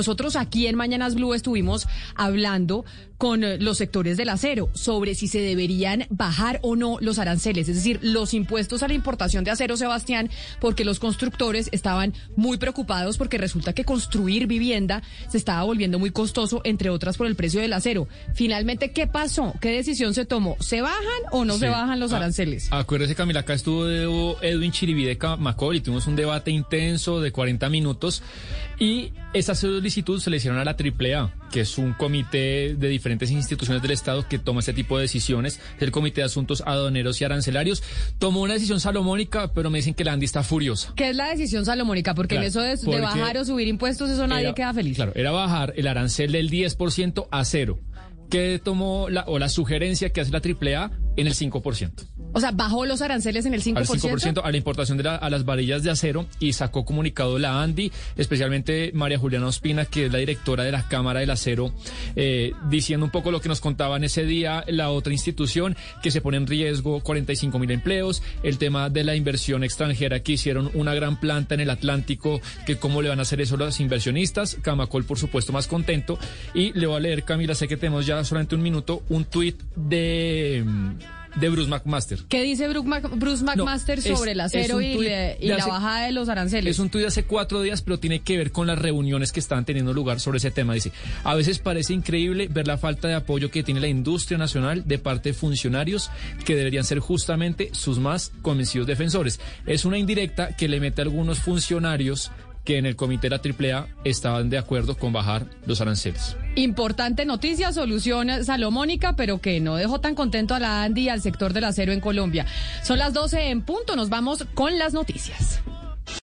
Nosotros aquí en Mañanas Blue estuvimos hablando con eh, los sectores del acero sobre si se deberían bajar o no los aranceles, es decir, los impuestos a la importación de acero, Sebastián, porque los constructores estaban muy preocupados porque resulta que construir vivienda se estaba volviendo muy costoso, entre otras por el precio del acero. Finalmente, ¿qué pasó? ¿Qué decisión se tomó? ¿Se bajan o no se bajan los Ah, aranceles? Acuérdese, Camila, acá estuvo Edwin Chiribide Macaulay, tuvimos un debate intenso de 40 minutos y esa solicitud se le hicieron a la AAA, que es un comité de diferentes instituciones del Estado que toma este tipo de decisiones, el Comité de Asuntos Aduaneros y Arancelarios. Tomó una decisión salomónica, pero me dicen que la Andy está furiosa. ¿Qué es la decisión salomónica? Porque Claro, en eso de, bajar o subir impuestos, eso nadie Era- queda feliz. Claro, era bajar el arancel del 10% a cero. que tomó la, o la sugerencia que hace la AAA en el 5%? O sea, bajó los aranceles en el 5%. al 5% a la importación de la- a las varillas de acero y sacó comunicado la ANDI, especialmente María Juliana Ospina, que es la directora de la Cámara del Acero, eh, diciendo un poco lo que nos contaban ese día la otra institución, que se pone en riesgo 45 mil empleos, el tema de la inversión extranjera, que hicieron una gran planta en el Atlántico, que cómo le van a hacer eso los inversionistas, Camacol por supuesto más contento, y le voy a leer, Camila, sé que tenemos ya solamente un minuto, un tuit de, de Bruce McMaster. ¿Qué dice Bruce, McMaster es- sobre el es acero un y, de la bajada de los aranceles? Es un tuit de hace cuatro días, pero tiene que ver con las reuniones que están teniendo lugar sobre ese tema. Dice, a veces parece increíble ver la falta de apoyo que tiene la industria nacional de parte de funcionarios que deberían ser justamente sus más convencidos defensores. Es una indirecta que le mete a algunos funcionarios que en el comité de la AAA estaban de acuerdo con bajar los aranceles. Importante noticia, solución salomónica, pero que no dejó tan contento a la Andy y al sector del acero en Colombia. Son las 12 en punto, nos vamos con las noticias.